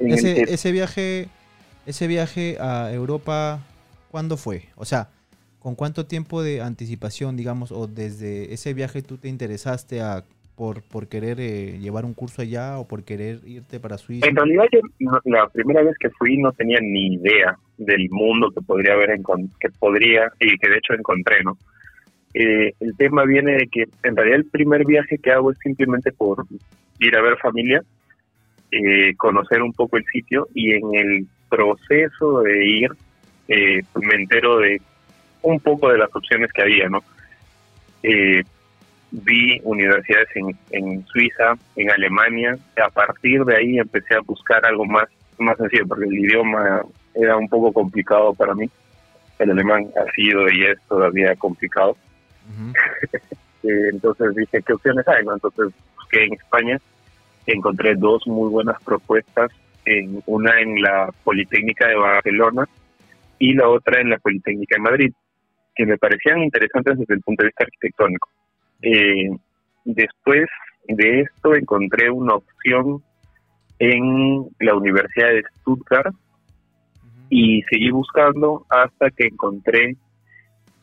ese, ese viaje, ese viaje a Europa, ¿cuándo fue? O sea, ¿con cuánto tiempo de anticipación, digamos, o desde ese viaje tú te interesaste a por, por querer eh, llevar un curso allá o por querer irte para Suiza? En realidad, yo, la primera vez que fui no tenía ni idea del mundo que podría haber, que podría y que de hecho encontré, ¿no? Eh, el tema viene de que en realidad el primer viaje que hago es simplemente por ir a ver familia, eh, conocer un poco el sitio y en el proceso de ir eh, me entero de un poco de las opciones que había, ¿no? vi universidades en, en Suiza, en Alemania, a partir de ahí empecé a buscar algo más, más sencillo, porque el idioma era un poco complicado para mí. El alemán ha sido y es todavía complicado. Eh, entonces dije, ¿qué opciones hay? Entonces busqué en España, encontré dos muy buenas propuestas, en, una en la Politécnica de Barcelona y la otra en la Politécnica de Madrid, que me parecían interesantes desde el punto de vista arquitectónico. Eh, después de esto encontré una opción en la Universidad de Stuttgart y seguí buscando hasta que encontré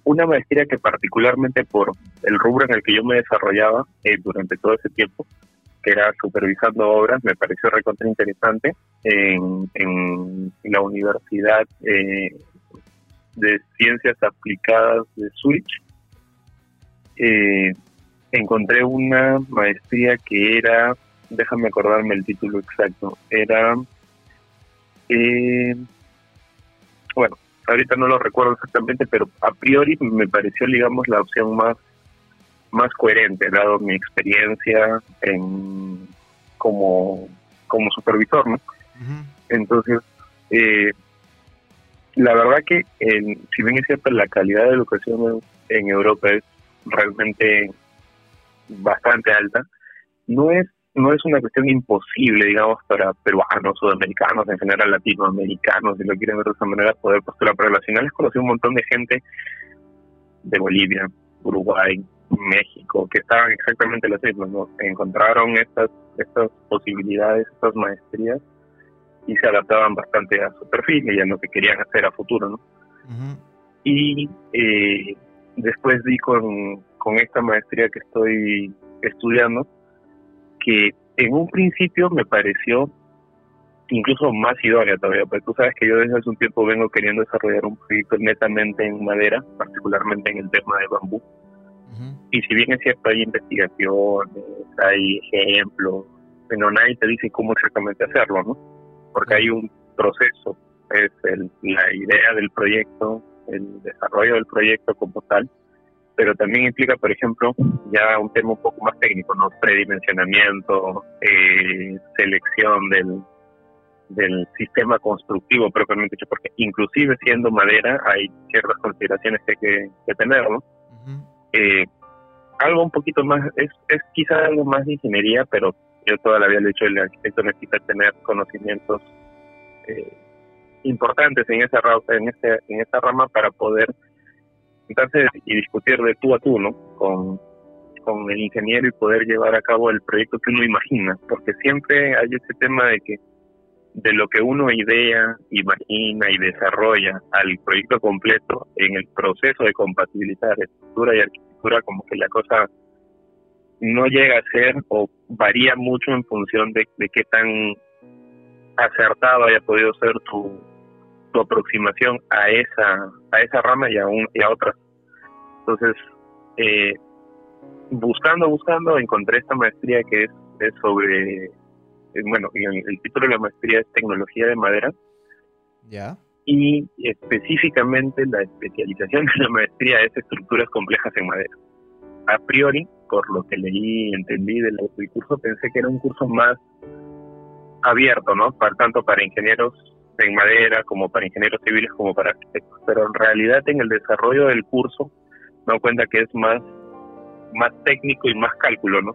una maestría que particularmente por el rubro en el que yo me desarrollaba eh, durante todo ese tiempo, era supervisando obras, me pareció recontra interesante en, la Universidad eh, de Ciencias Aplicadas de Zurich. Eh, encontré una maestría que era, déjame acordarme el título exacto, era, bueno, ahorita no lo recuerdo exactamente, pero a priori me pareció, digamos, la opción más más coherente, dado mi experiencia en como, como supervisor, ¿no? Entonces, eh, la verdad que, si bien es cierto, la calidad de educación en Europa es realmente bastante alta, no es no es una cuestión imposible, digamos, para peruanos, sudamericanos, en general latinoamericanos, si lo quieren ver de esa manera, poder postular. Pero al final conocí un montón de gente de Bolivia, Uruguay, México, que estaban exactamente las mismas, ¿no? Encontraron estas, estas posibilidades, estas maestrías, y se adaptaban bastante a su perfil y a lo que querían hacer a futuro, ¿no? Y eh, después di con, con esta maestría que estoy estudiando, que en un principio me pareció incluso más idónea todavía, porque tú sabes que yo desde hace un tiempo vengo queriendo desarrollar un proyecto netamente en madera, particularmente en el tema de bambú. Y si bien es cierto, hay investigaciones, hay ejemplos, pero nadie te dice cómo exactamente hacerlo, ¿no? Porque hay un proceso, es el, la idea del proyecto, el desarrollo del proyecto como tal, pero también implica, por ejemplo, ya un tema un poco más técnico, ¿no? Predimensionamiento, eh, selección del, del sistema constructivo propiamente dicho, porque inclusive siendo madera hay ciertas consideraciones que hay que, tener, ¿no? Eh, algo un poquito más, es, es quizá algo más de ingeniería, pero yo todavía le he dicho, el arquitecto necesita tener conocimientos eh, importantes en esa, en, ese, en esa rama para poder entonces y discutir de tú a tú, ¿no? Con, con el ingeniero y poder llevar a cabo el proyecto que uno imagina, porque siempre hay ese tema de que de lo que uno idea, imagina y desarrolla al proyecto completo, en el proceso de compatibilizar estructura y arquitectura, como que la cosa no llega a ser o varía mucho en función de, qué tan acertado haya podido ser tu, tu aproximación a esa a esa rama y a, un, y a otras. Entonces, eh, buscando, buscando, encontré esta maestría que es, es sobre, bueno, el, título de la maestría es Tecnología de Madera. Ya. Y específicamente la especialización de la maestría es Estructuras Complejas en Madera. A priori, por lo que leí y entendí del, del curso, pensé que era un curso más abierto, ¿no? Para, tanto para ingenieros en madera, como para ingenieros civiles, como para arquitectos. Pero en realidad en el desarrollo del curso me doy cuenta que es más, más técnico y más cálculo, ¿no?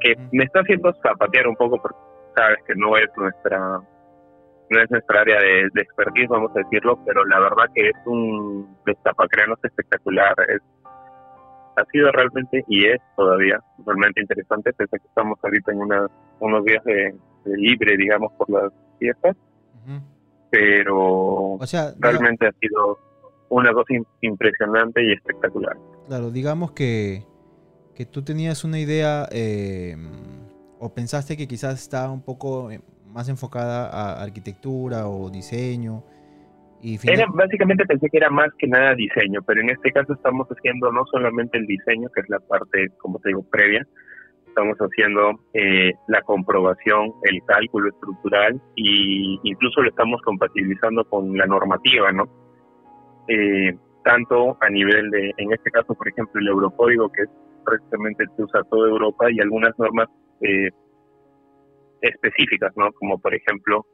Que me está haciendo zapatear un poco porque sabes que no es nuestra no es nuestra área de, expertise, vamos a decirlo, pero la verdad que es un destapacreanos espectacular. Es, ha sido realmente y es todavía realmente interesante, pese que estamos ahorita en una, unos días de, libre, digamos, por las fiestas. Pero realmente ha sido una cosa impresionante y espectacular. Claro, digamos que, que tú tenías una idea eh, o pensaste que quizás estaba un poco eh, más enfocada a arquitectura o diseño. Y básicamente pensé que era más que nada diseño, pero en este caso estamos haciendo no solamente el diseño, que es la parte, como te digo, previa, estamos haciendo eh, la comprobación, el cálculo estructural y incluso lo estamos compatibilizando con la normativa, ¿no? Eh, tanto a nivel de, en este caso, por ejemplo, el Eurocódigo, que es prácticamente se usa toda Europa, y algunas normas eh, específicas, ¿no? Como por ejemplo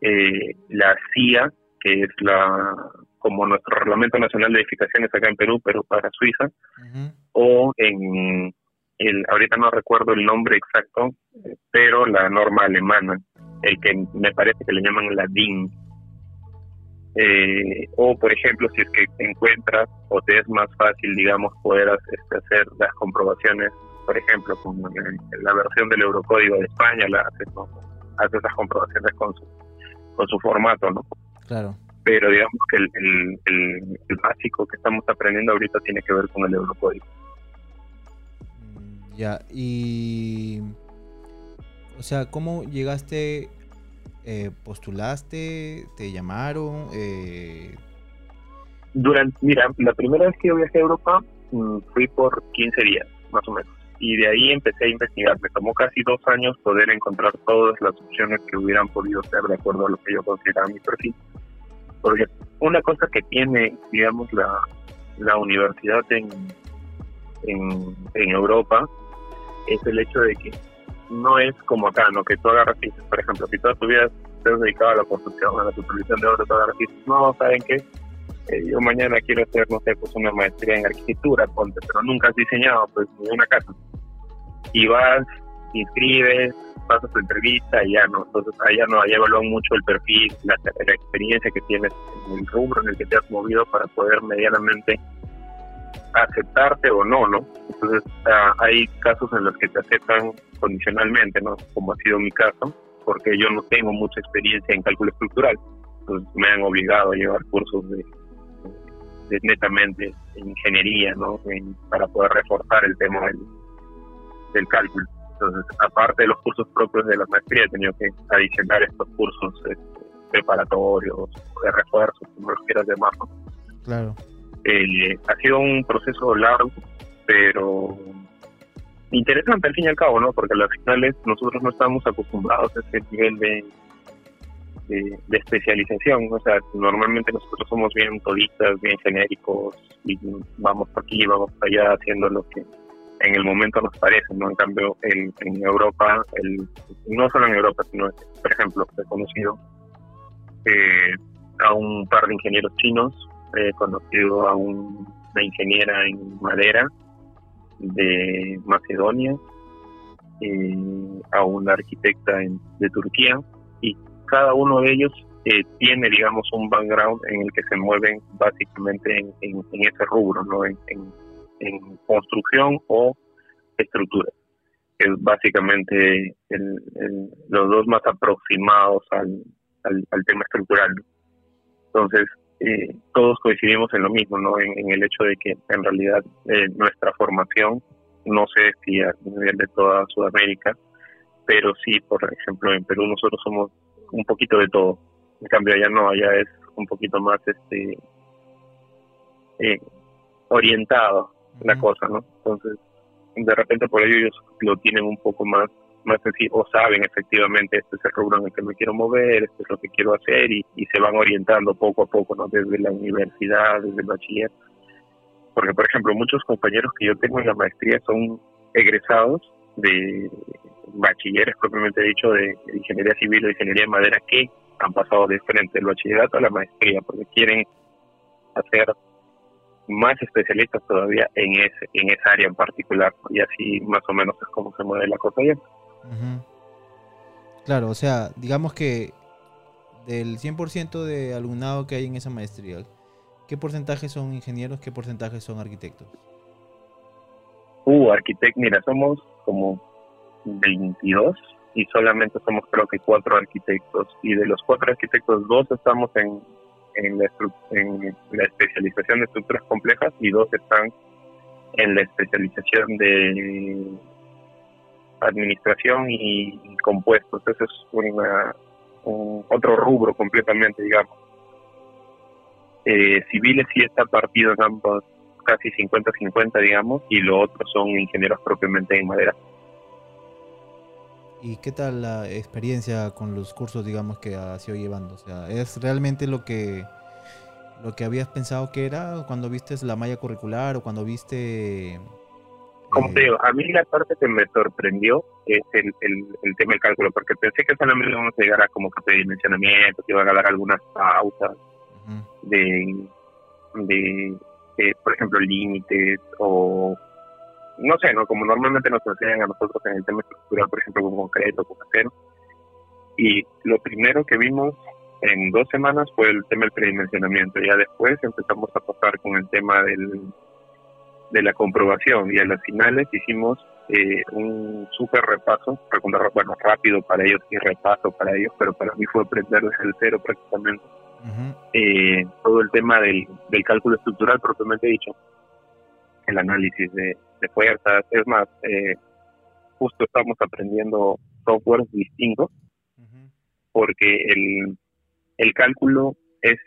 eh, la CIA, que es la como nuestro Reglamento Nacional de Edificaciones acá en Perú, pero para Suiza, o en el, ahorita no recuerdo el nombre exacto, pero la norma alemana, el que me parece que le llaman la DIN. Eh, o, por ejemplo, si es que encuentras o te es más fácil, digamos, poder este, hacer las comprobaciones por ejemplo, con la versión del Eurocódigo de España, la hace, hace esas comprobaciones con su, con su formato, ¿no? Claro. Pero digamos que el, el, básico que estamos aprendiendo ahorita tiene que ver con el Eurocódigo. Mm, ya, y... O sea, ¿cómo llegaste, eh, postulaste, te llamaron? Eh... Durante, mira, la primera vez que yo viajé a Europa mm, fui por 15 días, más o menos y de ahí empecé a investigar. Me tomó casi dos años poder encontrar todas las opciones que hubieran podido ser de acuerdo a lo que yo consideraba mi perfil. Porque una cosa que tiene, digamos, la, la universidad en, en, Europa es el hecho de que no es como acá, ¿no? Que tú agarras y por ejemplo, si toda tu vida has dedicado a la construcción, a la supervisión de obra, tú agarras y no, ¿saben qué? Eh, yo mañana quiero hacer, no sé, pues una maestría en arquitectura, pero nunca has diseñado pues ni una casa y vas, inscribes, pasas tu entrevista y ya no. Entonces, allá no, allá evalúan mucho el perfil, la, experiencia que tienes en el rubro en el que te has movido para poder medianamente aceptarte o no, ¿no? Entonces, ah, hay casos en los que te aceptan condicionalmente, ¿no? Como ha sido mi caso, porque yo no tengo mucha experiencia en cálculo estructural. Entonces, me han obligado a llevar cursos de, de netamente ingeniería, ¿no? para poder reforzar el tema del, del cálculo. Entonces, aparte de los cursos propios de la maestría, he tenido que adicionar estos cursos este, preparatorios, de refuerzo, como los quieras llamar. Claro. Eh, ha sido un proceso largo, pero interesante al fin y al cabo, ¿no? Porque a las finales nosotros no estamos acostumbrados a ese nivel de, de, especialización. O sea, normalmente nosotros somos bien todistas, bien genéricos, y vamos por aquí, vamos para allá haciendo lo que en el momento nos parece, ¿no? En cambio, en, en Europa, el, no solo en Europa, sino, por ejemplo, he conocido eh, a un par de ingenieros chinos, he conocido a una ingeniera en madera de Macedonia, eh, a una arquitecta de Turquía, y cada uno de ellos eh, tiene, digamos, un background en el que se mueven básicamente en, ese rubro, ¿no? en, en construcción o estructura, es básicamente los dos más aproximados al, al, tema estructural. Entonces, eh, todos coincidimos en lo mismo, ¿no? En, el hecho de que en realidad eh, nuestra formación, no sé si a nivel de toda Sudamérica, pero sí, por ejemplo, en Perú nosotros somos un poquito de todo. En cambio, allá no, allá es un poquito más este eh, orientado la cosa, ¿no? Entonces, de repente por ello ellos lo tienen un poco más más sencillo, o saben efectivamente este es el rubro en el que me quiero mover, esto es lo que quiero hacer y, y se van orientando poco a poco, ¿no? Desde la universidad, desde el bachiller. Porque, por ejemplo, muchos compañeros que yo tengo en la maestría son egresados de bachilleres propiamente dicho de, ingeniería civil o ingeniería de madera que han pasado de frente del bachillerato a la maestría porque quieren hacer más especialistas todavía en ese en esa área en particular y así más o menos es como se mueve la cosa ya. Claro, o sea, digamos que del 100% de alumnado que hay en esa maestría, ¿qué porcentaje son ingenieros, qué porcentaje son arquitectos? Uh, arquitectos, mira, somos como 22 y solamente somos creo que cuatro arquitectos y de los cuatro arquitectos dos estamos en, en, la, en la especialización de estructuras complejas y dos están en la especialización de administración y compuestos. Ese es una, un otro rubro completamente, digamos. Eh, civiles sí está partido en ambos, casi 50-50, digamos, y lo otro son ingenieros propiamente en madera. ¿Y qué tal la experiencia con los cursos, digamos, que ha sido llevando? O sea, ¿es realmente lo que lo que habías pensado que era cuando viste la malla curricular o cuando viste... Como te digo, a mí la parte que me sorprendió es el, el, tema del cálculo, porque pensé que solamente íbamos a llegar a como que dimensionamiento, que iban a dar algunas pautas de, de, por ejemplo, límites o no sé, ¿no? Como normalmente nos enseñan a nosotros en el tema estructural, por ejemplo, con concreto, con acero. Y lo primero que vimos en dos semanas fue el tema del predimensionamiento. Ya después empezamos a pasar con el tema del, de la comprobación y a las finales hicimos eh, un súper repaso, bueno, rápido para ellos y repaso para ellos, pero para mí fue aprender desde el cero prácticamente. Eh, todo el tema del, del cálculo estructural propiamente dicho, el análisis de, de fuerzas, es más, eh, justo estamos aprendiendo softwares distintos porque el, el cálculo es,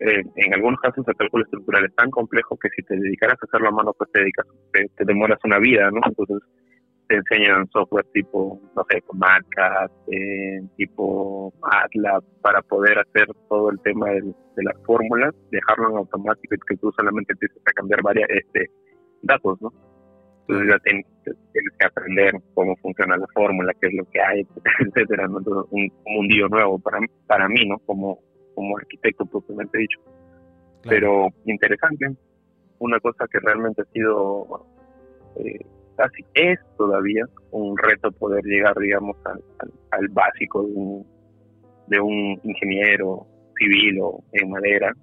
eh, en algunos casos, el cálculo estructural es tan complejo que si te dedicaras a hacerlo a mano, pues te, dedicas, te, demoras una vida, ¿no? Entonces te enseñan software tipo, no sé, MATLAB, eh, tipo MATLAB, para poder hacer todo el tema de, las fórmulas, dejarlo en automático y que tú solamente empieces a cambiar varias este, datos, ¿no? Entonces ya tienes, que aprender cómo funciona la fórmula, qué es lo que hay, etcétera, ¿no? Entonces, un, un mundillo nuevo para, para mí, ¿no? Como, como arquitecto propiamente dicho. Pero interesante, una cosa que realmente ha sido, eh, casi es todavía un reto poder llegar, digamos, al, básico de un, de un ingeniero civil o en madera,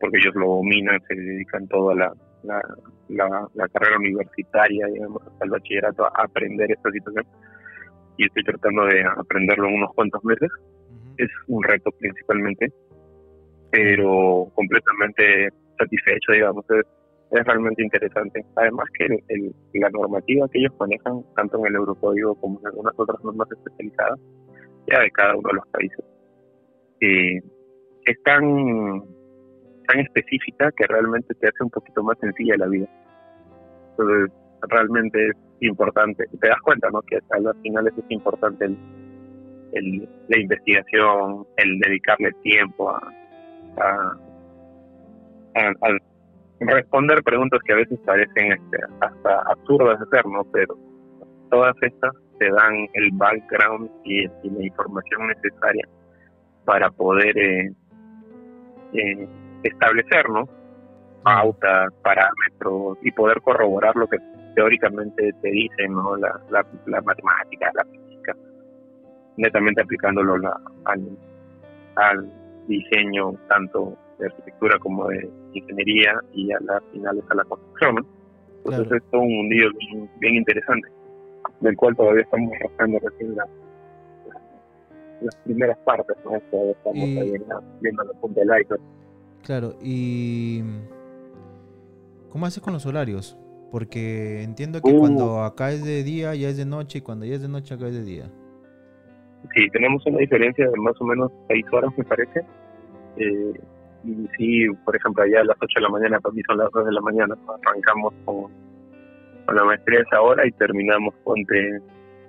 porque ellos lo dominan, se dedican toda la, la, la, carrera universitaria, digamos, hasta el bachillerato, a aprender esta situación. Y estoy tratando de aprenderlo en unos cuantos meses. Es un reto principalmente pero completamente satisfecho, digamos. Es, es realmente interesante. Además que el, la normativa que ellos manejan, tanto en el Eurocódigo como en algunas otras normas especializadas, ya de cada uno de los países, eh, es tan, tan específica que realmente te hace un poquito más sencilla la vida. Entonces, realmente es importante. Te das cuenta, ¿no? Que a las finales es importante el, la investigación, el dedicarle tiempo a, a, responder preguntas que a veces parecen este, hasta absurdas de hacer, ¿no? Pero todas estas te dan el background y, la información necesaria para poder eh, eh, establecer, ¿no? Pautas, parámetros y poder corroborar lo que teóricamente te dicen, ¿no? La, la, matemática, la física, netamente aplicándolo al, al diseño tanto de arquitectura como de ingeniería y a las finales a la construcción. Entonces es todo un mundillo bien, interesante, del cual todavía estamos rascando recién las, primeras partes, ¿no? estamos ahí viendo la punta del iceberg. Claro, y ¿cómo haces con los horarios? Porque entiendo que uh. cuando acá es de día ya es de noche y cuando ya es de noche acá es de día. Sí, tenemos una diferencia de más o menos seis horas, me parece. Eh, y sí, por ejemplo, allá a las 8 de la mañana, para mí son las 2 de la mañana, arrancamos con, con la maestría esa hora y terminamos, ponte,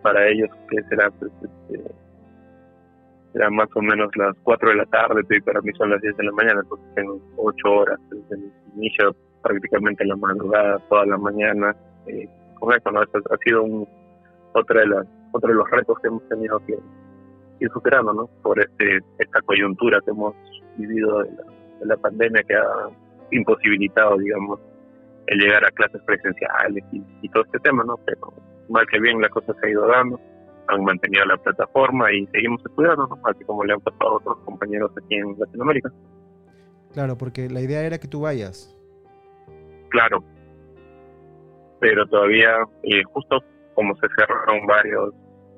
para ellos, que será, pues, este, será más o menos las 4 de la tarde, y para mí son las 10 de la mañana, entonces tengo 8 horas desde el inicio, prácticamente la madrugada, toda la mañana. Eh, con eso, ¿no? ha sido un, otra de las, otro de los retos que hemos tenido que ir superando, ¿no? Por este, esta coyuntura que hemos vivido de la, pandemia que ha imposibilitado, digamos, el llegar a clases presenciales y, todo este tema, ¿no? Pero mal que bien la cosa se ha ido dando, han mantenido la plataforma y seguimos estudiando, ¿no? Así como le han pasado a otros compañeros aquí en Latinoamérica. Claro, porque la idea era que tú vayas. Claro, pero todavía, eh, justo como se cerraron varios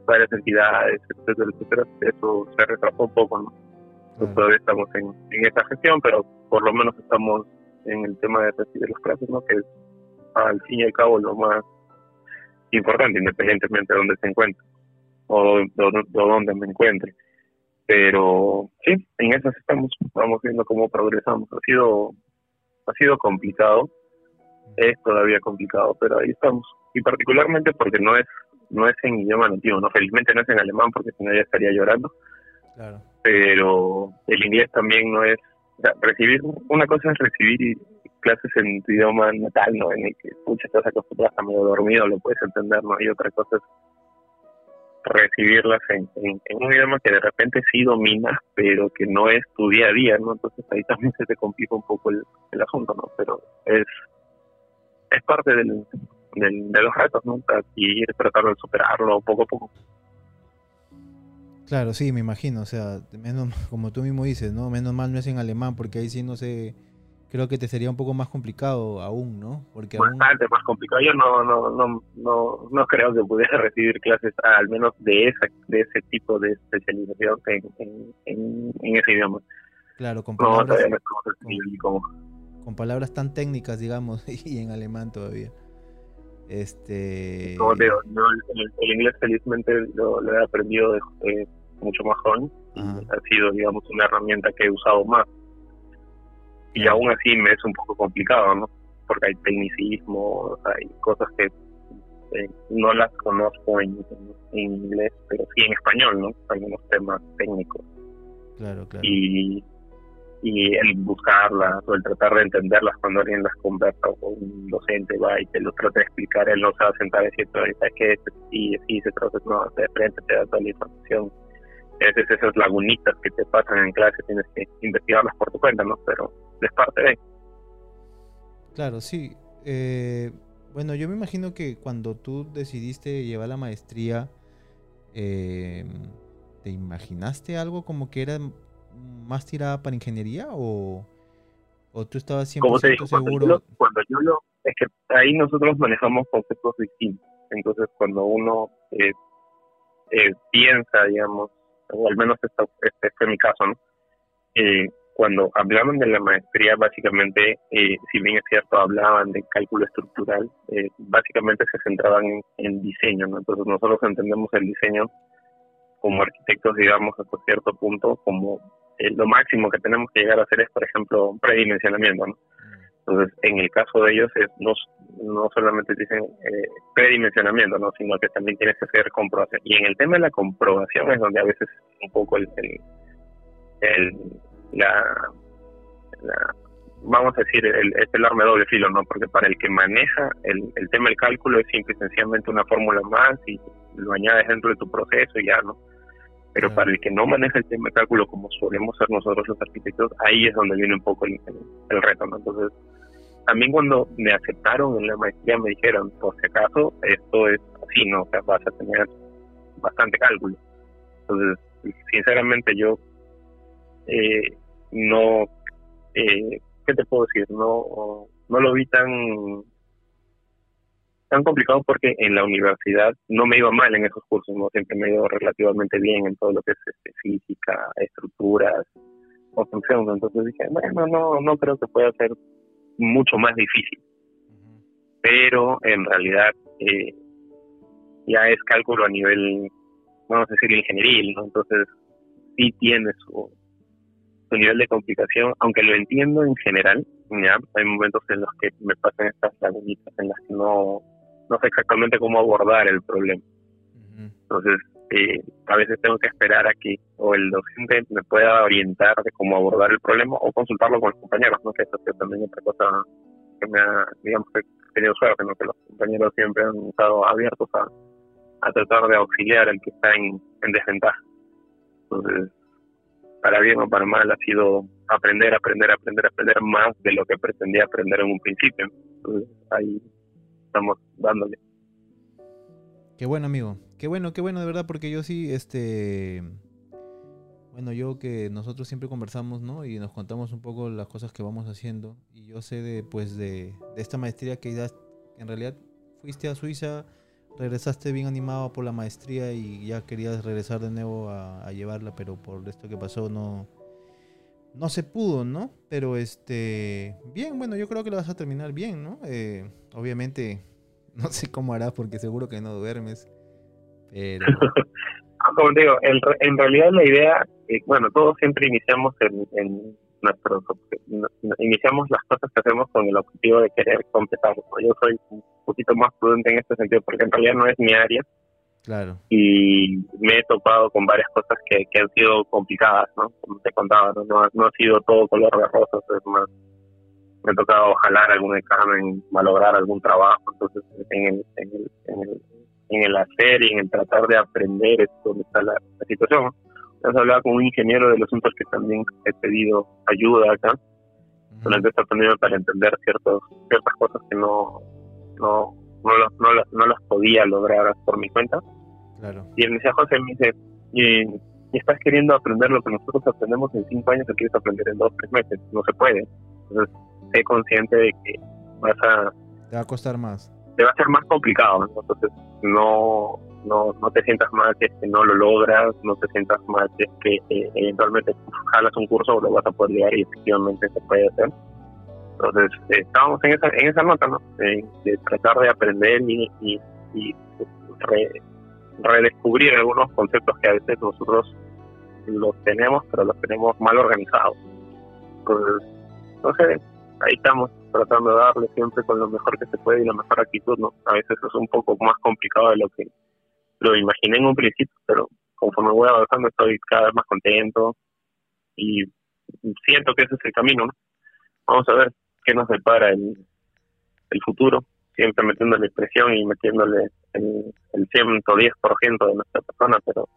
varias entidades, etcétera, etcétera, eso se retrasó un poco, ¿no? todavía estamos en, en esa gestión, pero por lo menos estamos en el tema de recibir las clases, ¿no? Que es al fin y al cabo lo más importante, independientemente de dónde se encuentre o de, dónde me encuentre. Pero sí, en esas estamos, vamos viendo cómo progresamos. Ha sido, ha sido complicado, es todavía complicado, pero ahí estamos. Y particularmente porque no es, no es en idioma nativo, no felizmente no es en alemán porque si no ya estaría llorando. Pero el inglés también no es, o sea, recibir, una cosa es recibir clases en tu idioma natal, ¿no? En el que, escuchas estás acostumbrado a medio dormido, lo puedes entender, ¿no? Y otra cosa es recibirlas en, un idioma que de repente sí dominas, pero que no es tu día a día, ¿no? Entonces ahí también se te complica un poco el, asunto, ¿no? Pero es es parte del, de los retos, ¿no? Y ir tratando de superarlo poco a poco. Claro, sí, me imagino, o sea, menos, como tú mismo dices, ¿no? Menos mal no es en alemán, porque ahí sí no sé creo que te sería un poco más complicado aún, ¿no? Porque Bastante más complicado. Yo no, no, no, no, no creo que pudiera recibir clases, al menos de esa, de ese tipo de especialización en, en, en, ese idioma. Claro, con palabras, con, palabras tan técnicas, digamos, y en alemán todavía. Este. Como digo, el, inglés felizmente lo, he aprendido de, mucho más joven. Ha sido, digamos, una herramienta que he usado más y aún así me es un poco complicado, ¿no? Porque hay tecnicismo, hay cosas que eh, no las conozco en, inglés, pero sí en español, ¿no? Algunos temas técnicos. Claro, claro. Y, y el buscarlas o el tratar de entenderlas cuando alguien las conversa o un docente va y te lo trata de explicar, él no a sentar y decir, ¿sabes qué? Sí, sí, se trata, no, de frente te da toda la información. A veces esas lagunitas que te pasan en clase tienes que investigarlas por tu cuenta, ¿no? Pero es parte de. Claro, sí. Eh, bueno, yo me imagino que cuando tú decidiste llevar la maestría, eh, ¿te imaginaste algo como que era más tirada para ingeniería o, o tú estabas 100% seguro? Cuando yo, lo, es que ahí nosotros manejamos conceptos distintos. Entonces, cuando uno eh, piensa, digamos, o al menos este, este fue mi caso, ¿no? Eh, cuando hablaban de la maestría, básicamente, eh, si bien es cierto, hablaban de cálculo estructural, eh, básicamente se centraban en, diseño, ¿no? Entonces nosotros entendemos el diseño como arquitectos, digamos, hasta cierto punto, como eh, lo máximo que tenemos que llegar a hacer es, por ejemplo, predimensionamiento, ¿no? Entonces, en el caso de ellos, es, no, no solamente dicen eh, predimensionamiento, ¿no? sino que también tienes que hacer comprobación. Y en el tema de la comprobación es donde a veces un poco el, el la, vamos a decir, el, es el arma de doble filo, ¿no? Porque para el que maneja el, el tema del cálculo es simple y sencillamente una fórmula más y lo añades dentro de tu proceso y ya, ¿no? Pero para el que no maneja el tema del cálculo como solemos ser nosotros los arquitectos, ahí es donde viene un poco el, el, reto, ¿no? Entonces, también cuando me aceptaron en la maestría me dijeron, por si acaso, esto es así, ¿no? O sea, vas a tener bastante cálculo. Entonces, sinceramente yo eh, no, eh, ¿qué te puedo decir? No, no lo vi tan tan complicado porque en la universidad no me iba mal en esos cursos, no siempre me iba relativamente bien en todo lo que es este, física, estructuras, construcción. Entonces dije, bueno, no, no creo que pueda ser mucho más difícil. Pero en realidad eh, ya es cálculo a nivel, vamos a decir, ingenieril, ¿no? Entonces sí tiene su, su nivel de complicación, aunque lo entiendo en general, ya hay momentos en los que me pasan estas lagunitas en las que no, no sé exactamente cómo abordar el problema. Entonces, eh, a veces tengo que esperar a que o el docente me pueda orientar de cómo abordar el problema o consultarlo con los compañeros, ¿no? Que eso es también otra cosa que me ha, digamos, que he tenido suerte, ¿no? Que los compañeros siempre han estado abiertos a, a tratar de auxiliar al que está en, en desventaja. Entonces, para bien o para mal, ha sido aprender, aprender, aprender, aprender más de lo que pretendía aprender en un principio. Entonces, ahí estamos dándole. Qué bueno, amigo. Qué bueno, qué bueno, de verdad, porque yo sí, este... Bueno, yo que nosotros siempre conversamos, ¿no? Y nos contamos un poco las cosas que vamos haciendo. Y yo sé de, pues, de, esta maestría que en realidad fuiste a Suiza regresaste bien animado por la maestría y ya querías regresar de nuevo a, llevarla, pero por esto que pasó no, no se pudo, ¿no? Pero este, bien, bueno, yo creo que lo vas a terminar bien, ¿no? Eh, obviamente, no sé cómo harás porque seguro que no duermes, pero... Como digo, en, realidad la idea, eh, bueno, todos siempre iniciamos en, en nuestros, iniciamos las cosas que hacemos con el objetivo de querer completar. Yo soy un poquito más prudente en este sentido porque en realidad no es mi área. Claro. Y me he topado con varias cosas que, que han sido complicadas, ¿no? Como te contaba, ¿no? No, ha sido todo color de rosas, es más, me ha tocado jalar algún examen, malograr algún trabajo, entonces en el, en el, en el, en el hacer y en el tratar de aprender es donde está la, la situación. Has hablado con un ingeniero de los asuntos que también he pedido ayuda acá, durante esta pandemia para entender ciertos, ciertas cosas que no, no, no, no, las podía lograr por mi cuenta. Y él me decía, José, me dice, y, estás queriendo aprender lo que nosotros aprendemos en cinco años, o quieres aprender en dos, tres meses. No se puede. Entonces, sé consciente de que vas a... Te va a costar más. Te va a ser más complicado. Entonces, no, no, no te sientas mal que no lo logras, no te sientas mal si es que eh, eventualmente jalas un curso lo vas a poder llegar y efectivamente se puede hacer. Entonces, eh, estábamos en esa, en esa nota, ¿no? de tratar de aprender y, y, redescubrir algunos conceptos que a veces nosotros los tenemos, pero los tenemos mal organizados. Entonces, no sé, ahí estamos tratando de darle siempre con lo mejor que se puede y la mejor actitud, ¿no? A veces es un poco más complicado de lo que lo imaginé en un principio, pero conforme voy avanzando estoy cada vez más contento y siento que ese es el camino, ¿no? Vamos a ver qué nos depara el, el futuro, siempre metiéndole presión y metiéndole el, el 110% de nuestra persona, pero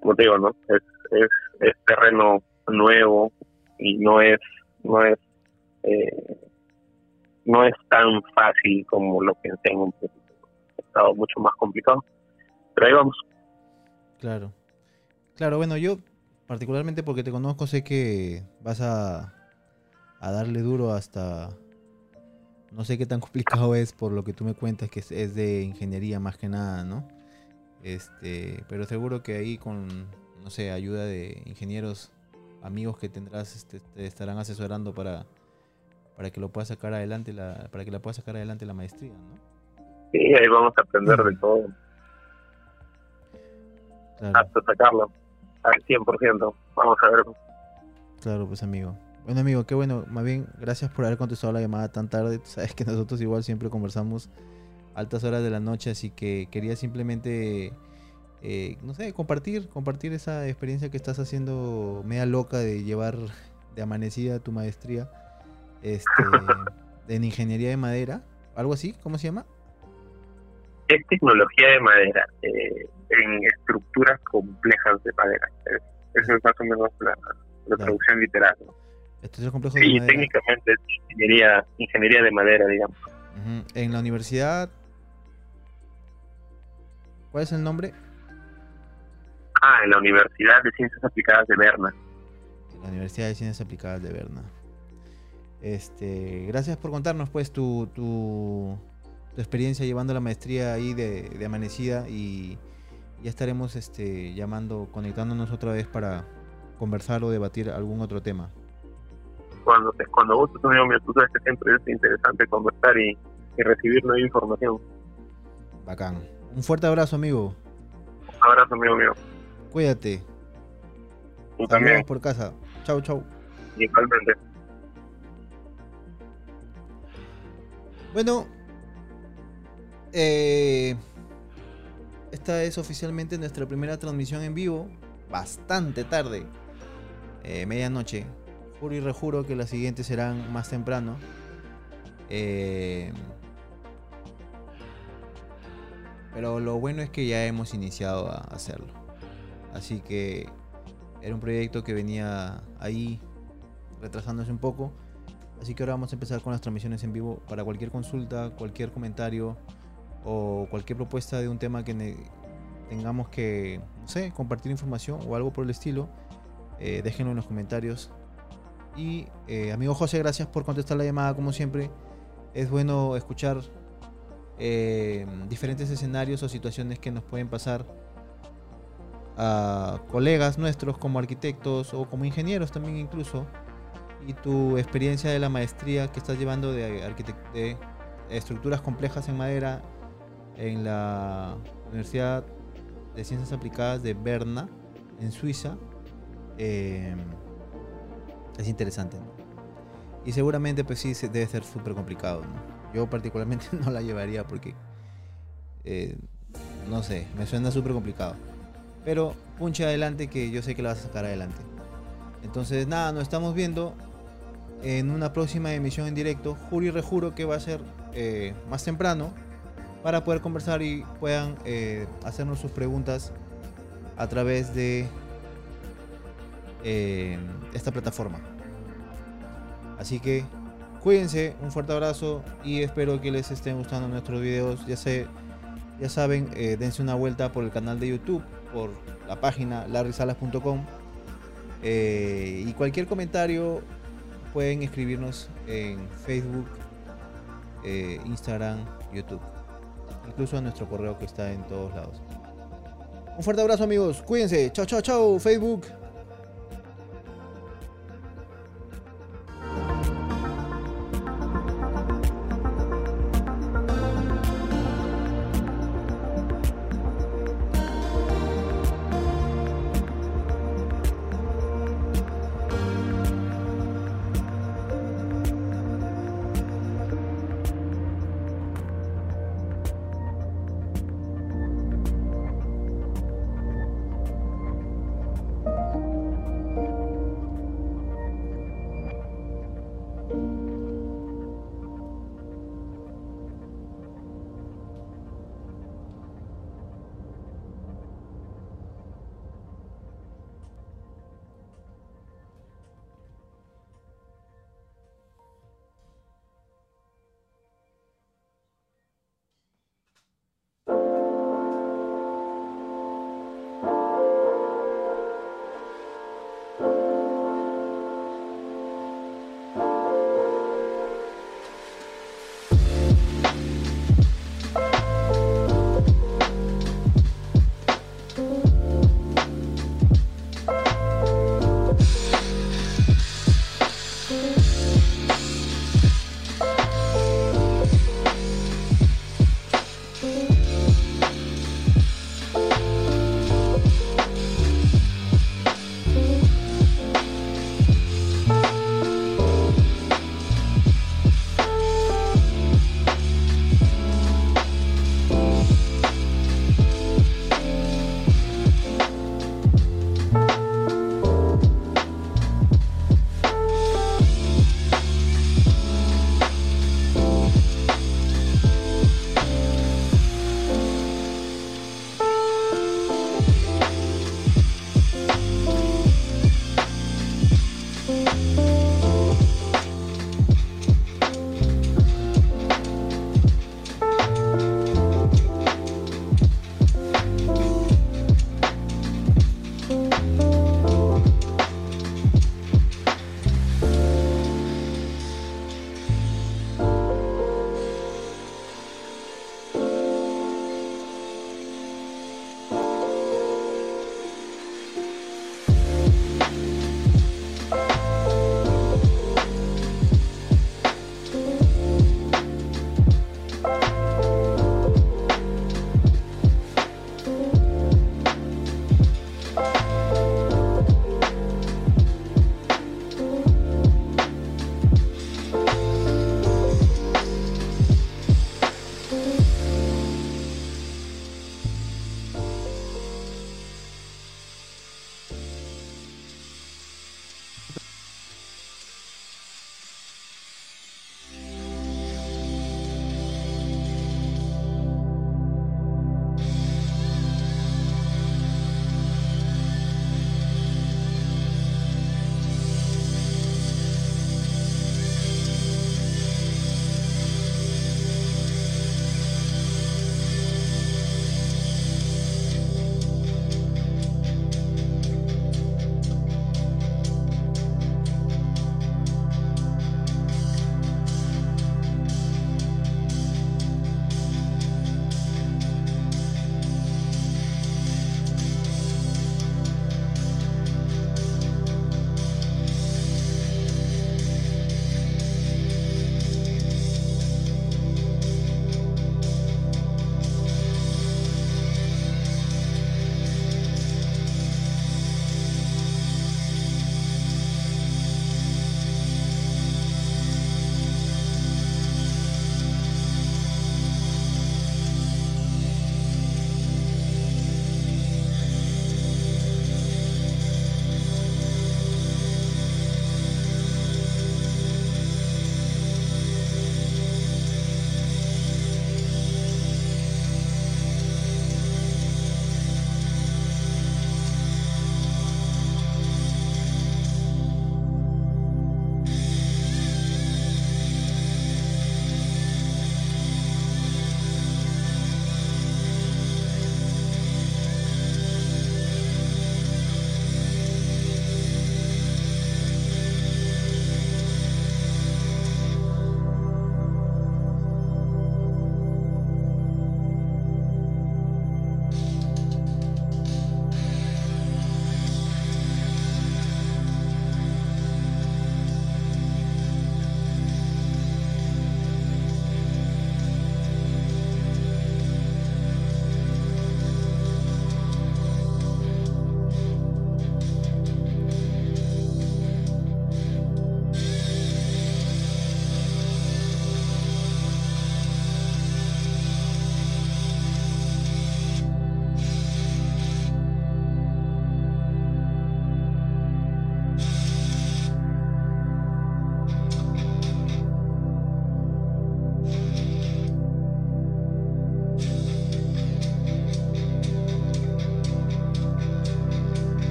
como digo, ¿no? Es, es, es terreno nuevo y no es, no es, eh, no es tan fácil como lo pensé en un principio. Ha estado mucho más complicado, pero ahí vamos. Claro. Claro, bueno, yo particularmente porque te conozco sé que vas a a darle duro hasta... No sé qué tan complicado es por lo que tú me cuentas, que es, de ingeniería más que nada, ¿no? Este, pero seguro que ahí con, no sé, ayuda de ingenieros, amigos que tendrás, este, te estarán asesorando para, para que lo puedas sacar adelante, la, para que la puedas sacar adelante la maestría, ¿no? Sí, ahí vamos a aprender de todo. Hasta sacarlo al 100%. Vamos a ver. Claro, pues amigo. Bueno, amigo, qué bueno. Más bien, gracias por haber contestado la llamada tan tarde. Sabes que nosotros igual siempre conversamos altas horas de la noche, así que quería simplemente, eh, no sé, compartir, compartir esa experiencia que estás haciendo media loca de llevar de amanecida tu maestría este, en ingeniería de madera, algo así, ¿cómo se llama? Es tecnología de madera, eh, en estructuras complejas de madera. Esa es más o menos la, traducción literal. ¿no? sí, técnicamente es ingeniería, ingeniería de madera, digamos. En la universidad, ¿cuál es el nombre? Ah, en la Universidad de Ciencias Aplicadas de Berna. La Universidad de Ciencias Aplicadas de Berna. Este, gracias por contarnos pues tu, tu, experiencia llevando la maestría ahí de, de, amanecida y ya estaremos este, llamando, conectándonos otra vez para conversar o debatir algún otro tema cuando cuando vos sos amigo mío, tú sabes que siempre es interesante conversar y, recibir nueva información. Bacán. Un fuerte abrazo, amigo. Un abrazo, amigo mío. Cuídate. Tú también. por casa. Chau, chau. Igualmente. Bueno, eh, esta es oficialmente nuestra primera transmisión en vivo. Bastante tarde. Eh, medianoche y rejuro que las siguientes serán más temprano. Eh, pero lo bueno es que ya hemos iniciado a hacerlo. Así que era un proyecto que venía ahí retrasándose un poco. Así que ahora vamos a empezar con las transmisiones en vivo. Para cualquier consulta, cualquier comentario o cualquier propuesta de un tema que tengamos que, no sé, compartir información o algo por el estilo, eh, déjenlo en los comentarios. Y eh, amigo José, gracias por contestar la llamada como siempre. Es bueno escuchar eh, diferentes escenarios o situaciones que nos pueden pasar a colegas nuestros como arquitectos o como ingenieros también incluso y tu experiencia de la maestría que estás llevando de, de estructuras complejas en madera en la Universidad de Ciencias Aplicadas de Berna en Suiza eh, es interesante y seguramente pues sí debe ser súper complicado yo particularmente no la llevaría porque eh, no sé me suena súper complicado. Pero punche adelante que yo sé que la vas a sacar adelante. Entonces, nada, nos estamos viendo en una próxima emisión en directo. Juro y rejuro que va a ser eh, más temprano para poder conversar y puedan eh, hacernos sus preguntas a través de eh, esta plataforma. Así que cuídense, un fuerte abrazo y espero que les estén gustando nuestros videos. Ya, sé, ya saben, dense una vuelta por el canal de YouTube por la página larrysalas.com. Y cualquier comentario pueden escribirnos en Facebook, eh, Instagram, YouTube. Incluso a nuestro correo que está en todos lados. Un fuerte abrazo amigos, cuídense. Chao, chao, chao. Facebook.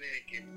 tiene que